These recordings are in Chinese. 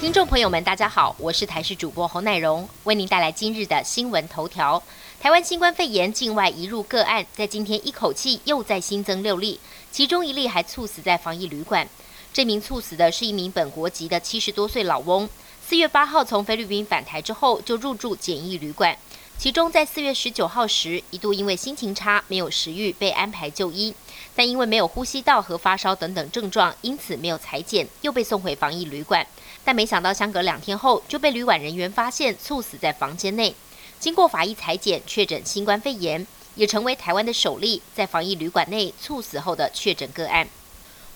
听众朋友们，大家好，我是台视主播侯乃荣，为您带来今日的新闻头条。台湾新冠肺炎境外移入个案，在今天一口气又再新增六例，其中一例还猝死在防疫旅馆。这名猝死的是一名本国籍的七十多岁老翁，四月八号从菲律宾返台之后就入住简易旅馆，其中在四月十九号时一度因为心情差、没有食欲被安排就医，但因为没有呼吸道和发烧等等症状，因此没有裁剪，又被送回防疫旅馆。但没想到相隔两天后就被旅馆人员发现猝死在房间内。经过法医裁剪，确诊新冠肺炎，也成为台湾的首例在防疫旅馆内猝死后的确诊个案。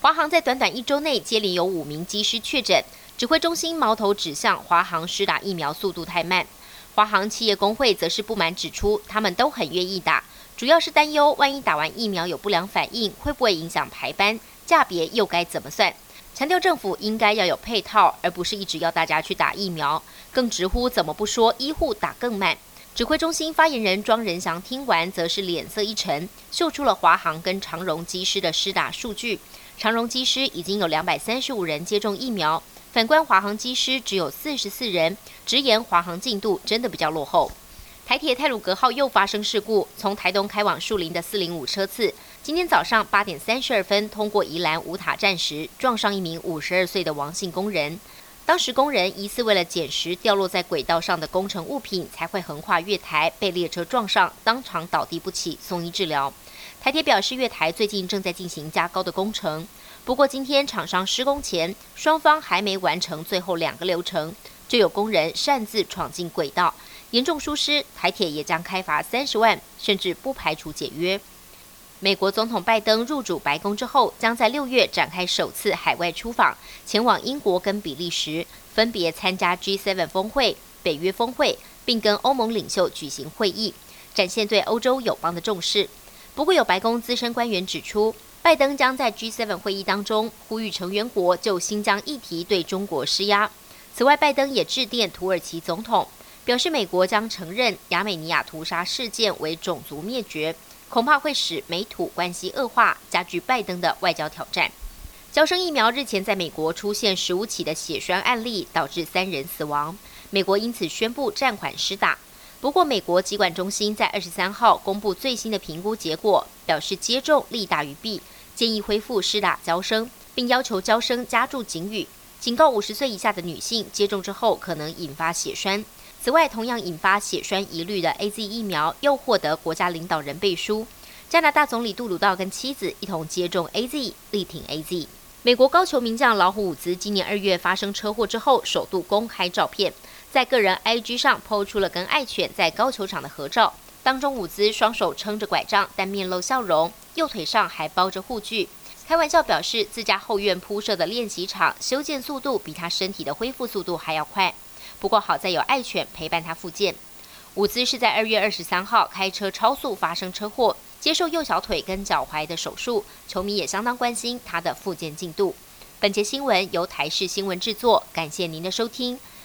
华航在短短一周内接连有五名机师确诊，指挥中心矛头指向华航施打疫苗速度太慢。华航企业工会则是不满指出，他们都很愿意打，主要是担忧万一打完疫苗有不良反应，会不会影响排班，价别又该怎么算？强调政府应该要有配套，而不是一直要大家去打疫苗，更直呼怎么不说医护打更慢。指挥中心发言人庄仁祥听完，则是脸色一沉，秀出了华航跟长荣机师的施打数据。长荣机师已经有两百三十五人接种疫苗，反观华航机师只有四十四人，直言华航进度真的比较落后。台铁泰鲁格号又发生事故，从台东开往树林的四零五车次，今天早上八点三十二分通过宜兰五塔站时，撞上一名五十二岁的王姓工人。当时工人疑似为了捡拾掉落在轨道上的工程物品，才会横跨月台被列车撞上，当场倒地不起，送医治疗。台铁表示，月台最近正在进行加高的工程，不过今天厂商施工前，双方还没完成最后两个流程，就有工人擅自闯进轨道，严重疏失，台铁也将开罚三十万，甚至不排除解约。美国总统拜登入主白宫之后，将在六月展开首次海外出访，前往英国跟比利时，分别参加 G7 峰会、北约峰会，并跟欧盟领袖举行会议，展现对欧洲友邦的重视。不过，有白宫资深官员指出，拜登将在 G7 会议当中呼吁成员国就新疆议题对中国施压。此外，拜登也致电土耳其总统，表示美国将承认亚美尼亚屠杀事件为种族灭绝。恐怕会使美土关系恶化，加剧拜登的外交挑战。交生疫苗日前在美国出现十五起的血栓案例，导致三人死亡。美国因此宣布暂缓施打。不过，美国疾管中心在二十三号公布最新的评估结果，表示接种利大于弊，建议恢复施打交生，并要求交生加注警语，警告五十岁以下的女性接种之后可能引发血栓。此外，同样引发血栓疑虑的 A Z 疫苗又获得国家领导人背书。加拿大总理杜鲁道跟妻子一同接种 A Z，力挺 A Z。美国高球名将老虎伍兹今年二月发生车祸之后，首度公开照片，在个人 I G 上抛出了跟爱犬在高球场的合照。当中，伍兹双手撑着拐杖，但面露笑容，右腿上还包着护具，开玩笑表示自家后院铺设的练习场修建速度比他身体的恢复速度还要快。不过好在有爱犬陪伴他复健。伍兹是在二月二十三号开车超速发生车祸，接受右小腿跟脚踝的手术。球迷也相当关心他的复健进度。本节新闻由台视新闻制作，感谢您的收听。